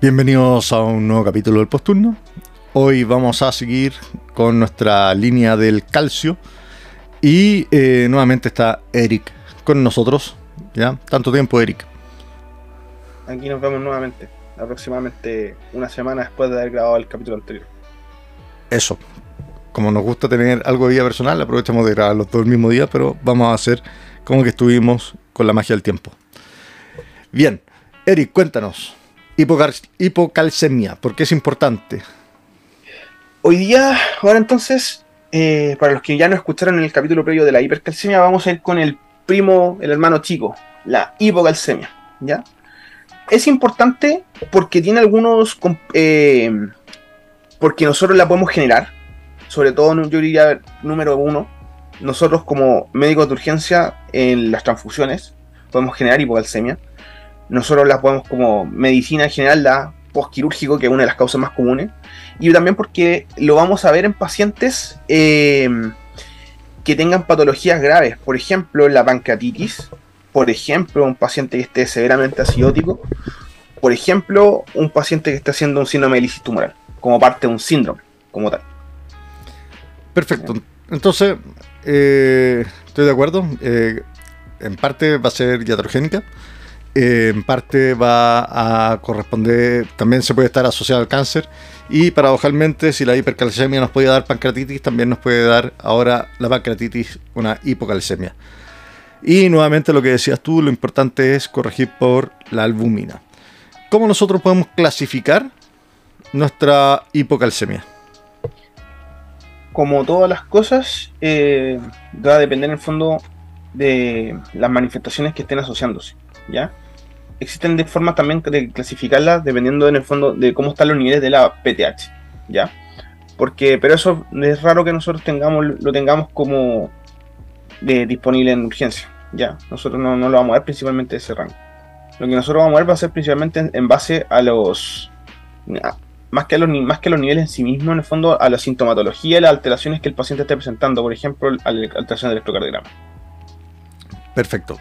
Bienvenidos a un nuevo capítulo del Posturno. Hoy vamos a seguir con nuestra línea del calcio y eh, nuevamente está Eric con nosotros. ¿Ya? Tanto tiempo, Eric. Aquí nos vemos nuevamente, aproximadamente una semana después de haber grabado el capítulo anterior. Eso. Como nos gusta tener algo de vida personal, aprovechamos de grabar los dos el mismo día, pero vamos a hacer como que estuvimos con la magia del tiempo. Bien, Eric, cuéntanos hipocalcemia, porque es importante. Hoy día, ahora entonces, eh, para los que ya no escucharon en el capítulo previo de la hipercalcemia, vamos a ir con el primo, el hermano chico, la hipocalcemia, ¿ya? Es importante porque tiene algunos... Eh, porque nosotros la podemos generar, sobre todo, yo diría, número uno, nosotros como médicos de urgencia en las transfusiones podemos generar hipocalcemia nosotros la podemos como medicina en general, la postquirúrgico, que es una de las causas más comunes, y también porque lo vamos a ver en pacientes em, que tengan patologías graves, por ejemplo, la pancreatitis, por ejemplo, un paciente que esté severamente acidótico, por ejemplo, un paciente que esté haciendo un síndrome de lisis tumoral, como parte de un síndrome, como tal. Perfecto. Entonces, eh, estoy de acuerdo. Eh, en parte va a ser iatrogénica. En parte va a corresponder, también se puede estar asociado al cáncer y paradojalmente si la hipercalcemia nos puede dar pancreatitis, también nos puede dar ahora la pancreatitis una hipocalcemia. Y nuevamente lo que decías tú, lo importante es corregir por la albumina. ¿Cómo nosotros podemos clasificar nuestra hipocalcemia? Como todas las cosas, eh, va a depender en el fondo de las manifestaciones que estén asociándose. ¿ya? Existen de formas también de clasificarlas dependiendo en el fondo de cómo están los niveles de la PTH, ¿ya? Porque, pero eso es raro que nosotros tengamos, lo tengamos como de, disponible en urgencia, ¿ya? Nosotros no, lo vamos a ver principalmente de ese rango. Lo que nosotros vamos a ver va a ser principalmente en, base a los... más que, a los, más que los niveles en sí mismos, en el fondo, a la sintomatología y las alteraciones que el paciente esté presentando, por ejemplo, la alteración del electrocardiograma. Perfecto.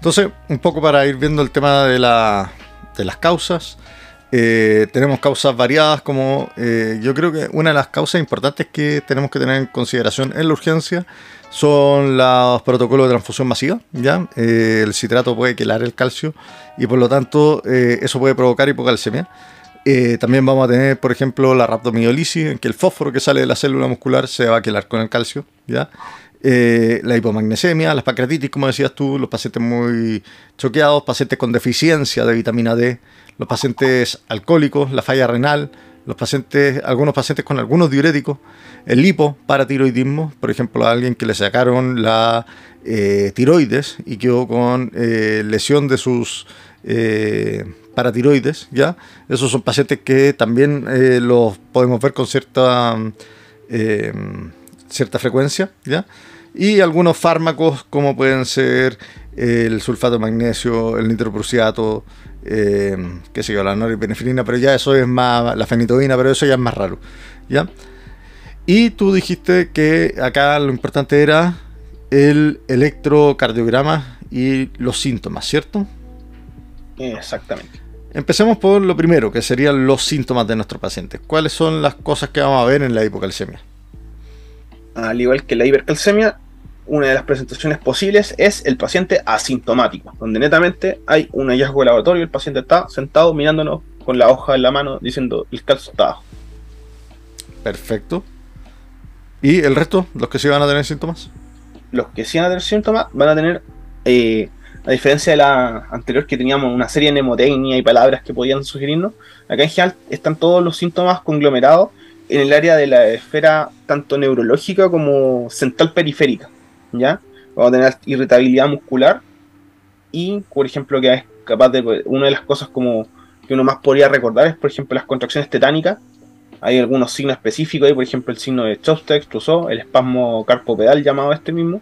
Entonces, un poco para ir viendo el tema de, la, de las causas. Eh, tenemos causas variadas como eh, yo creo que una de las causas importantes que tenemos que tener en consideración en la urgencia son los protocolos de transfusión masiva. ¿ya? Eh, el citrato puede quelar el calcio y por lo tanto eso puede provocar hipocalcemia. también vamos a tener, por ejemplo, la rhabdomiolisis, en que el fósforo que sale de la célula muscular se va a quelar con el calcio. ¿ya? Eh, la hipomagnesemia, las pancreatitis, como decías tú, los pacientes muy choqueados, pacientes con deficiencia de vitamina D, los pacientes alcohólicos, la falla renal, los pacientes, algunos pacientes con algunos diuréticos, el hipoparatiroidismo, por ejemplo, a alguien que le sacaron la eh, tiroides y quedó con eh, lesión de sus paratiroides, ¿ya? Esos son pacientes que también los podemos ver con cierta cierta frecuencia, ¿ya? Y algunos fármacos como pueden ser el sulfato de magnesio, el nitroprusiato, eh, qué sé yo, la noripinefrina, pero ya eso es más, la fenitoína, pero eso ya es más raro, ¿ya? Y tú dijiste que acá lo importante era el electrocardiograma y los síntomas, ¿cierto? Exactamente. Empecemos por lo primero, que serían los síntomas de nuestro paciente. ¿Cuáles son las cosas que vamos a ver en la hipocalcemia? Al igual que la hipercalcemia, una de las presentaciones posibles es el paciente asintomático, donde netamente hay un hallazgo de laboratorio, el paciente está sentado mirándonos con la hoja en la mano diciendo el calcio está abajo. Perfecto. ¿Y el resto? ¿Los que sí van a tener síntomas? Los que sí van a tener síntomas van a tener, eh, a diferencia de la anterior que teníamos una serie de mnemotecnia y palabras que podían sugerirnos, acá en general están todos los síntomas conglomerados en el área de la esfera tanto neurológica como central periférica, ¿ya? Vamos a tener irritabilidad muscular y, por ejemplo, que es capaz de, una de las cosas como que uno más podría recordar es, por ejemplo, las contracciones tetánicas, Hay algunos signos específicos ahí, por ejemplo, el signo de Chopsteck, Trousseau, el espasmo carpopedal llamado este mismo.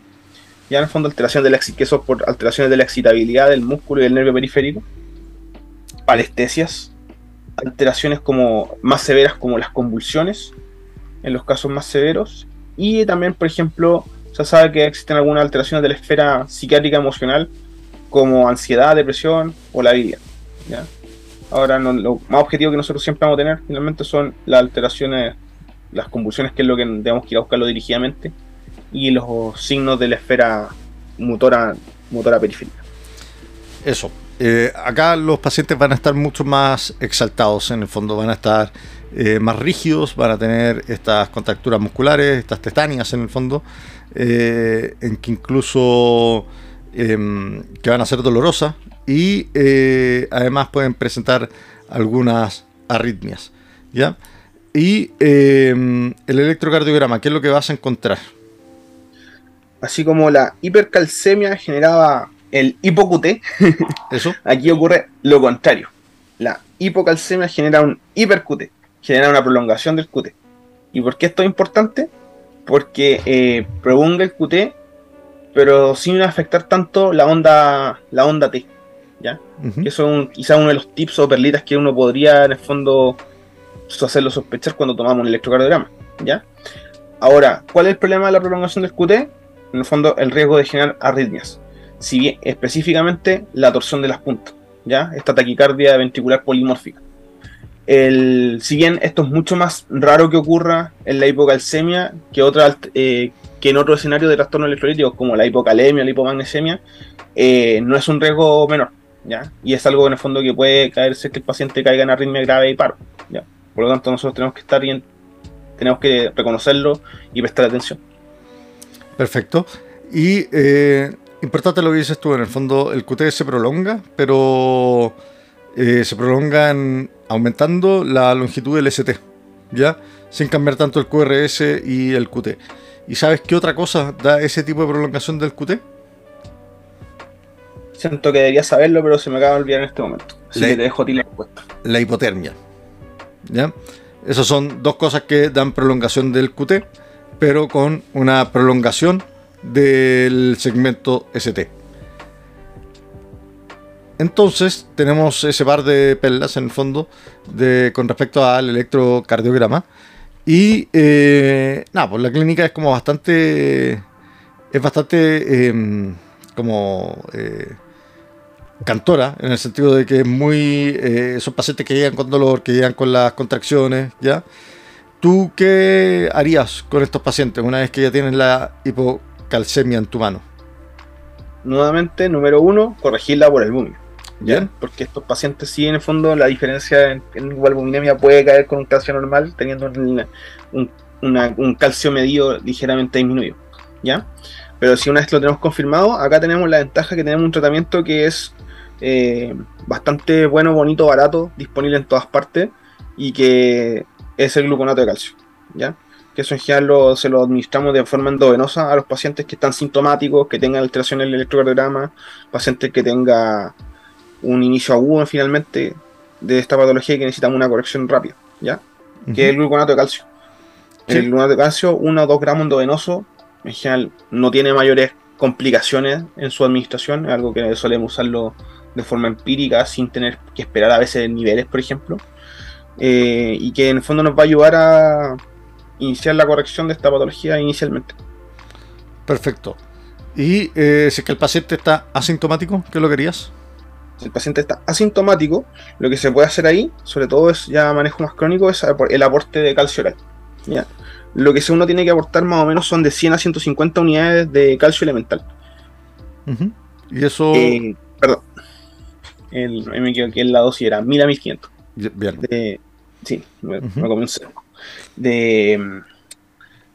Ya en el fondo alteración de la que eso por alteraciones de la excitabilidad del músculo y del nervio periférico. Palestesias, alteraciones como más severas como las convulsiones, en los casos más severos. Y también, por ejemplo, se sabe que existen algunas alteraciones de la esfera psiquiátrica emocional, como ansiedad, depresión o la vida. ¿ya? Ahora, lo más objetivo que nosotros siempre vamos a tener finalmente son las alteraciones, las convulsiones, que es lo que tenemos que ir a buscarlo dirigidamente, y los signos de la esfera motora, motora periférica. Eso. Eh, acá los pacientes van a estar mucho más exaltados, en el fondo van a estar eh, más rígidos, van a tener estas contracturas musculares, estas tetánicas en el fondo, eh, en que incluso em, que van a ser dolorosas y además pueden presentar algunas arritmias. ¿ya? Y em, el electrocardiograma, ¿qué es lo que vas a encontrar? Así como la hipercalcemia generaba el hipocute, ¿Eso? aquí ocurre lo contrario. La hipocalcemia genera un hipercute, genera una prolongación del QT. ¿Y por qué esto es importante? Porque eh, prolonga el QT, pero sin afectar tanto la onda, la onda T. ¿ya? Que eso es quizá uno de los tips o perlitas que uno podría en el fondo hacerlo sospechar cuando tomamos un electrocardiograma. ¿ya? Ahora, ¿cuál es el problema de la prolongación del QT? En el fondo, el riesgo de generar arritmias si bien específicamente la torsión de las puntas, ¿ya? Esta taquicardia ventricular polimórfica. El, si bien esto es mucho más raro que ocurra en la hipocalcemia que, otra, eh, que en otro escenario de trastornos electrolíticos como la hipocalemia, la hipomagnesemia, eh, no es un riesgo menor, ¿ya? Y es algo en el fondo que puede caerse que el paciente caiga en arritmia grave y paro, ¿ya? Por lo tanto, nosotros tenemos que estar bien, tenemos que reconocerlo y prestar atención. Perfecto. Y eh, Importante lo que dices tú, en el fondo el QT se prolonga, pero eh, se prolonga aumentando la longitud del ST, ¿ya? Sin cambiar tanto el QRS y el QT. ¿Y sabes qué otra cosa da ese tipo de prolongación del QT? Siento que debería saberlo, pero se me acaba de olvidar en este momento. Así que te dejo a ti la respuesta. La hipotermia. ¿Ya? Esas son dos cosas que dan prolongación del QT, pero con una prolongación del segmento ST. Entonces tenemos ese par de perlas en el fondo de, con respecto al electrocardiograma. Y eh, nada, pues la clínica es como bastante. Es bastante em, como eh, cantora, en el sentido de que es muy. Eh, son pacientes que llegan con dolor, que llegan con las contracciones, ¿ya? ¿Tú qué harías con estos pacientes una vez que ya tienen la hipo calcemia en tu mano? Nuevamente, número uno, corregirla por. Bien. Porque estos pacientes sí, en el fondo, la diferencia en, en albuminemia puede caer con un calcio normal, teniendo un, calcio medido ligeramente disminuido. ¿Ya? Pero si una vez lo tenemos confirmado, acá tenemos la ventaja que tenemos un tratamiento que es eh, bastante bueno, bonito, barato, disponible en todas partes y que es el gluconato de calcio. ¿Ya? Que eso en general se lo administramos de forma endovenosa a los pacientes que están sintomáticos, que tengan alteración en el electrocardiograma, pacientes que tengan un inicio agudo finalmente de esta patología y que necesitan una corrección rápida, ¿ya? Que es el gluconato de calcio. El gluconato de calcio, 1 o 2 gramos endovenoso, en general no tiene mayores complicaciones en su administración, es algo que solemos usarlo de forma empírica sin tener que esperar a veces niveles, por ejemplo, eh, y que en el fondo nos va a ayudar a, iniciar la corrección de esta patología inicialmente. Perfecto. ¿Y eh, si es que el paciente está asintomático, qué lo querías? Si el paciente está asintomático, lo que se puede hacer ahí, sobre todo es ya manejo más crónico, es el aporte de calcio oral. ¿ya? Lo que uno tiene que aportar más o menos son de 100 a 150 unidades de calcio elemental. Y eso... Eh, perdón. El, me equivoqué, la dosis era 1000 a 1500. Bien. sí, me, uh de,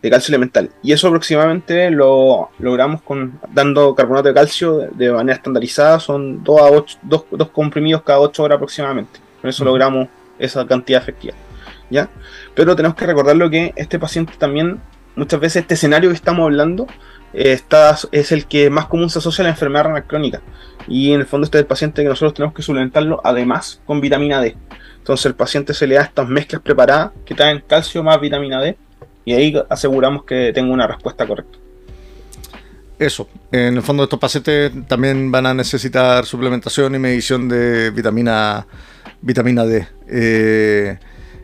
calcio elemental. Y eso aproximadamente lo logramos con dando carbonato de calcio de manera estandarizada. Son 2 a 8, dos, comprimidos cada 8 horas aproximadamente. Con eso logramos esa cantidad efectiva. ¿ya? Pero tenemos que recordar lo que este paciente también, muchas veces este escenario que estamos hablando, está, es el que más común se asocia a la enfermedad renal crónica. Y en el fondo este es el paciente que nosotros tenemos que suplementarlo además con vitamina D. Entonces el paciente se le da estas mezclas preparadas que traen calcio más vitamina D y ahí aseguramos que tenga una respuesta correcta. Eso, en el fondo estos pacientes también van a necesitar suplementación y medición de vitamina, vitamina D. Eh,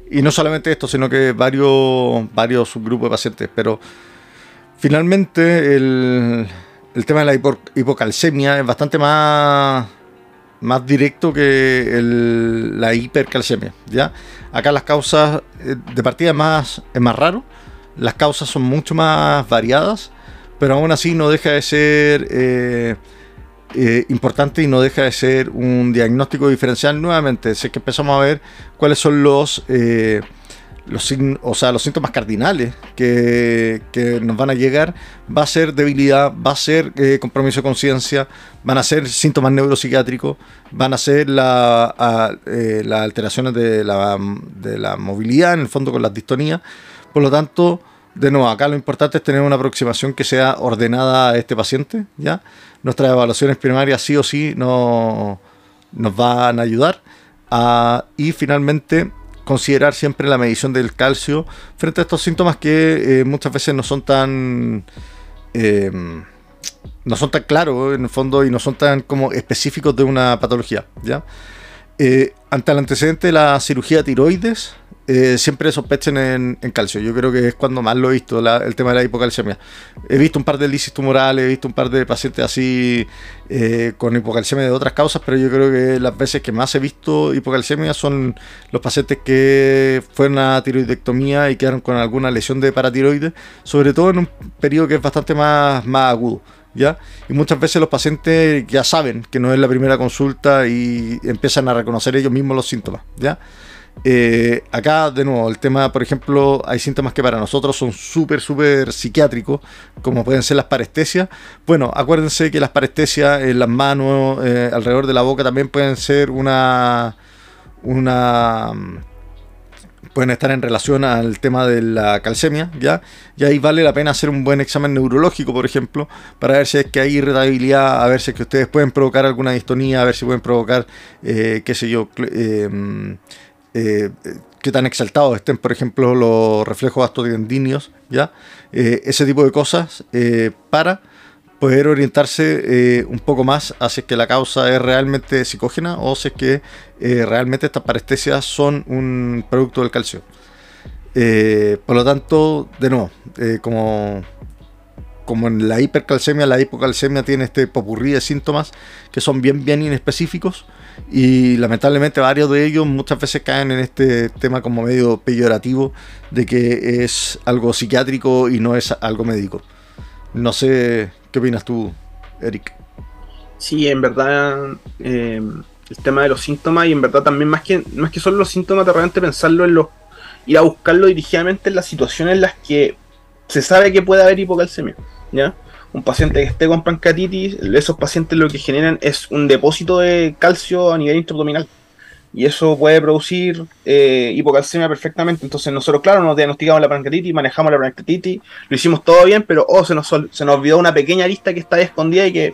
y no solamente esto, sino que varios, varios subgrupos de pacientes. Pero finalmente el, tema de la hipocalcemia es bastante más más directo que la hipercalcemia. ¿ya? Acá las causas eh, de partida más, es más raro, las causas son mucho más variadas, pero aún así no deja de ser eh, eh, importante y no deja de ser un diagnóstico diferencial nuevamente. Es que empezamos a ver cuáles son los los, o sea, los síntomas cardinales que, nos van a llegar va a ser debilidad, va a ser eh, compromiso de conciencia, van a ser síntomas neuropsiquiátricos, van a ser la, eh, las alteraciones de la, de la, movilidad, en el fondo con las distonías. Por lo tanto, de nuevo, acá lo importante es tener una aproximación que sea ordenada a este paciente. ¿ya? Nuestras evaluaciones primarias sí o sí no, nos van a ayudar. Ah, y finalmente considerar siempre la medición del calcio frente a estos síntomas que eh, muchas veces no son tan eh, no son tan claros en el fondo y no son tan como específicos de una patología ¿ya? Eh, ante el antecedente de la cirugía tiroides eh, siempre sospechen en, calcio. Yo creo que es cuando más lo he visto, el tema de la hipocalcemia. He visto un par de lisis tumorales, he visto un par de pacientes así eh, con hipocalcemia de otras causas, pero yo creo que las veces que más he visto hipocalcemia son los pacientes que fueron a tiroidectomía y quedaron con alguna lesión de paratiroides, sobre todo en un periodo que es bastante más, más agudo. ¿Ya? Y muchas veces los pacientes ya saben que no es la primera consulta y empiezan a reconocer ellos mismos los síntomas, ¿ya? Eh, acá, de nuevo, el tema, por ejemplo, hay síntomas que para nosotros son súper, súper psiquiátricos, como pueden ser las parestesias. Bueno, acuérdense que las parestesias en las manos, eh, alrededor de la boca, también pueden ser una. una pueden estar en relación al tema de la calcemia, ¿ya? Y ahí vale la pena hacer un buen examen neurológico, por ejemplo, para ver si es que hay irritabilidad, a ver si es que ustedes pueden provocar alguna distonía, a ver si pueden provocar, eh, qué sé yo, eh, qué tan exaltados estén, por ejemplo, los reflejos astrodendinios, ¿ya? Eh, ese tipo de cosas eh, para poder orientarse un poco más hacia que la causa es realmente psicógena o si es que realmente estas parestesias son un producto del calcio. por lo tanto, de nuevo, como como en la hipercalcemia, la hipocalcemia tiene este popurrí de síntomas que son bien, bien inespecíficos y lamentablemente varios de ellos muchas veces caen en este tema como medio peyorativo de que es algo psiquiátrico y no es algo médico. No sé qué opinas tú, Eric. Sí, en verdad eh, el tema de los síntomas y en verdad también más que, más que solo los síntomas de repente pensarlo en los ir a buscarlo dirigidamente en las situaciones en las que se sabe que puede haber hipocalcemia. ¿Ya? Un paciente que esté con pancreatitis, esos pacientes lo que generan es un depósito de calcio a nivel intraabdominal. Y eso puede producir eh, hipocalcemia perfectamente. Entonces nosotros, claro, nos diagnosticamos la pancreatitis, manejamos la pancreatitis, lo hicimos todo bien, pero oh, se, nos, se nos olvidó una pequeña lista que está escondida y que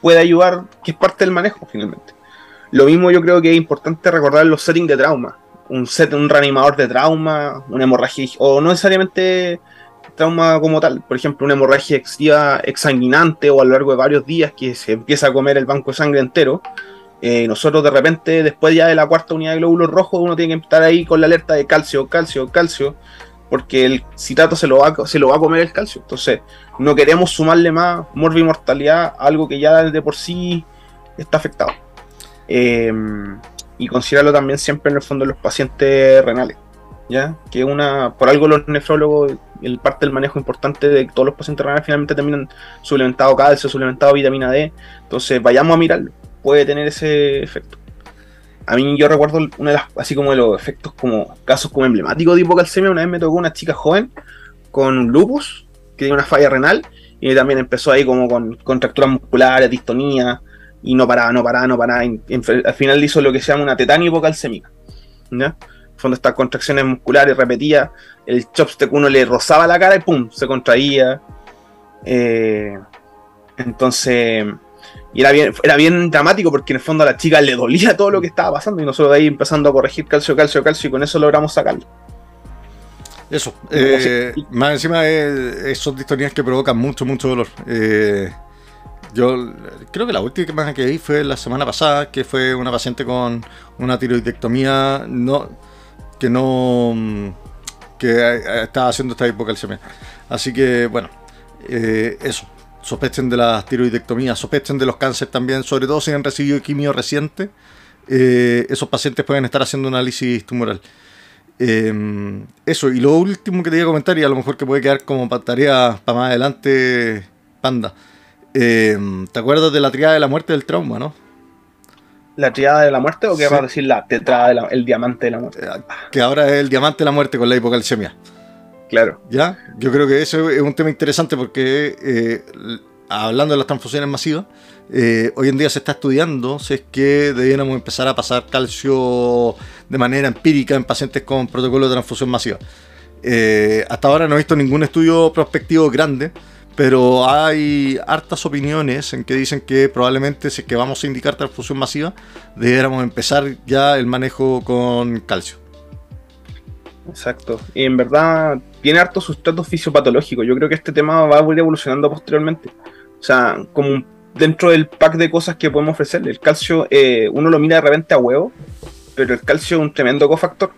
puede ayudar, que es parte del manejo finalmente. Lo mismo yo creo que es importante recordar los settings de trauma. Un set, un reanimador de trauma, una hemorragia, o no necesariamente trauma como tal, por ejemplo, una hemorragia excesiva exsanguinante o a lo largo de varios días que se empieza a comer el banco de sangre entero, eh, nosotros de repente, después ya de la cuarta unidad de glóbulos rojos, uno tiene que estar ahí con la alerta de calcio, calcio, calcio, porque el citrato se lo va, se lo va a comer el calcio. Entonces, no queremos sumarle más morbimortalidad a algo que ya de por sí está afectado. Eh, y considerarlo también siempre en el fondo de los pacientes renales. ¿Ya? Que una, por algo los nefrólogos, el parte del manejo importante de todos los pacientes renales finalmente terminan suplementado calcio, suplementado vitamina D, entonces vayamos a mirarlo, puede tener ese efecto. A mí yo recuerdo una de las, así como de los efectos como casos como emblemáticos de hipocalcemia, una vez me tocó una chica joven con lupus, que tiene una falla renal, y también empezó ahí como con contracturas musculares, distonía, y no paraba, no paraba, no paraba. al final hizo lo que se llama una tetania hipocalcémica. ¿ya? Fondo estas contracciones musculares repetidas, el chopstick uno le rozaba la cara y pum, se contraía. Eh, entonces, y era bien, era bien dramático porque en el fondo a la chica le dolía todo lo que estaba pasando y nosotros de ahí empezando a corregir calcio, calcio, calcio y con eso logramos sacarlo. Eso, eh, más encima esos distonías que provocan mucho, mucho dolor. Eh, yo creo que la última que vi fue la semana pasada, que fue una paciente con una tiroidectomía no, que no que estaba haciendo esta hipocalcemia. Así que bueno, eh, eso. Sospechen de las tiroidectomías, sospechen de los cánceres también, sobre todo si han recibido quimio reciente. esos pacientes pueden estar haciendo análisis tumoral. Em, eso, y lo último que te iba a comentar, y a lo mejor que puede quedar como tarea para más adelante, Panda. Em, ¿Te acuerdas de la triada de la muerte del trauma, no? ¿La triada de la muerte o qué va a decir la tetrada el diamante de la muerte? Que ahora es el diamante de la muerte con la hipocalcemia. Claro. ¿Ya? Yo creo que eso es un tema interesante porque eh, hablando de las transfusiones masivas, eh, hoy en día se está estudiando si es que debiéramos empezar a pasar calcio de manera empírica en pacientes con protocolo de transfusión masiva. Eh, hasta ahora no he visto ningún estudio prospectivo grande, pero hay hartas opiniones en que dicen que probablemente si es que vamos a indicar transfusión masiva, debiéramos empezar ya el manejo con calcio. Exacto. Y en verdad tiene harto sustrato fisiopatológico. Yo creo que este tema va a ir evolucionando posteriormente. O sea, como dentro del pack de cosas que podemos ofrecerle. El calcio, eh, uno lo mira de repente a huevo, pero el calcio es un tremendo cofactor.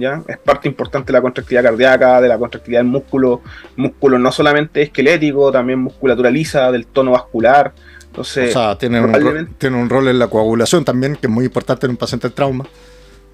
¿Ya? Es parte importante de la contractilidad cardíaca, de la contractilidad del músculo. Músculo no solamente esquelético, también musculatura lisa, del tono vascular. Entonces, o sea, tiene un, rol, tiene un rol en la coagulación también, que es muy importante en un paciente de trauma.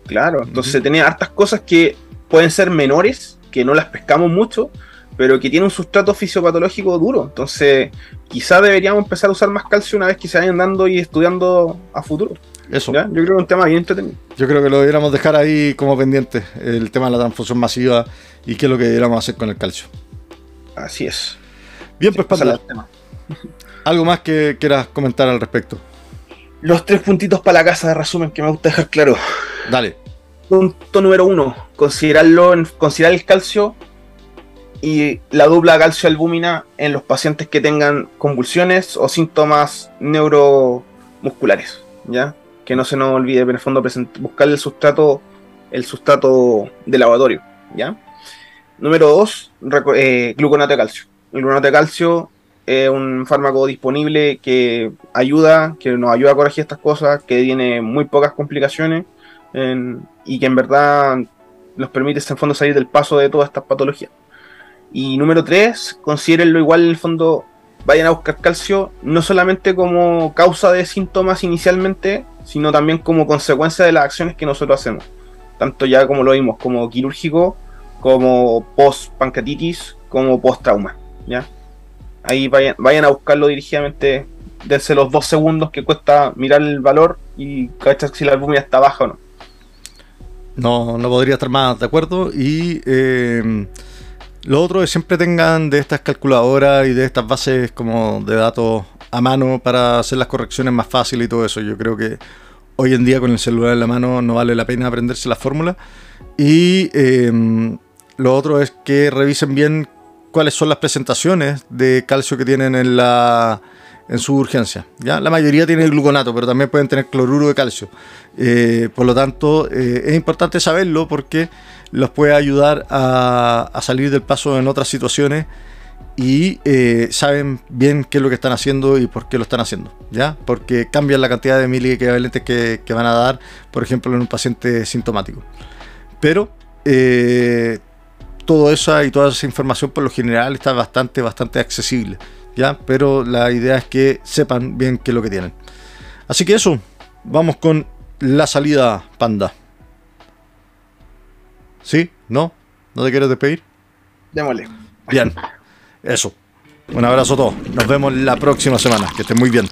Claro, entonces tenía hartas cosas que pueden ser menores, que no las pescamos mucho, pero que tiene un sustrato fisiopatológico duro. Entonces, quizá deberíamos empezar a usar más calcio una vez que se vayan dando y estudiando a futuro. Eso. Yo creo que es un tema bien entretenido. Yo creo que lo deberíamos dejar ahí como pendiente, el tema de la transfusión masiva y qué es lo que deberíamos hacer con el calcio. Así es. Bien, pues tema. ¿Algo más que quieras comentar al respecto? Los tres puntitos para la casa de resumen que me gusta dejar claro. Dale. Punto número uno, considerarlo considerar el calcio y la dupla calcio-albúmina en los pacientes que tengan convulsiones o síntomas neuromusculares, ¿ya? Que no se nos olvide, en el fondo, buscar el sustrato, el sustrato de laboratorio, ¿ya? Número 2, eh, de calcio. El gluconato de calcio es un fármaco disponible que ayuda, que nos ayuda a corregir estas cosas, que tiene muy pocas complicaciones y que en verdad nos permite en fondo salir del paso de todas estas patologías. Y número 3, considérenlo igual en el fondo, vayan a buscar calcio no solamente como causa de síntomas inicialmente, sino también como consecuencia de las acciones que nosotros hacemos. Tanto ya como lo vimos, como quirúrgico, como post pancreatitis, como post trauma. ¿ya? Ahí vayan, vayan a buscarlo dirigidamente, dense los dos segundos que cuesta mirar el valor y cachar si la albumina está baja o no. No, no podría estar más de acuerdo. Y eh, lo otro es siempre tengan de estas calculadoras y de estas bases como de datos a mano para hacer las correcciones más fáciles y todo eso. Yo creo que hoy en día con el celular en la mano no vale la pena aprenderse la fórmula. Y em, lo otro es que revisen bien cuáles son las presentaciones de calcio que tienen en la en su urgencia. ¿ya? La mayoría tiene gluconato, pero también pueden tener cloruro de calcio. Eh, por lo tanto, eh, es importante saberlo porque los puede ayudar a, salir del paso en otras situaciones y eh, saben bien qué es lo que están haciendo y por qué lo están haciendo, ¿ya? Porque cambian la cantidad de miliequivalentes que, que van a dar, por ejemplo, en un paciente sintomático. Pero todo eso y toda esa información por lo general está bastante, bastante accesible. ¿ya? Pero la idea es que sepan bien qué es lo que tienen. Así que eso, vamos con la salida panda. ¿Sí? ¿No? ¿No te quieres despedir? Démosle. Bien, eso. Un abrazo a todos. Nos vemos la próxima semana. Que estén muy bien.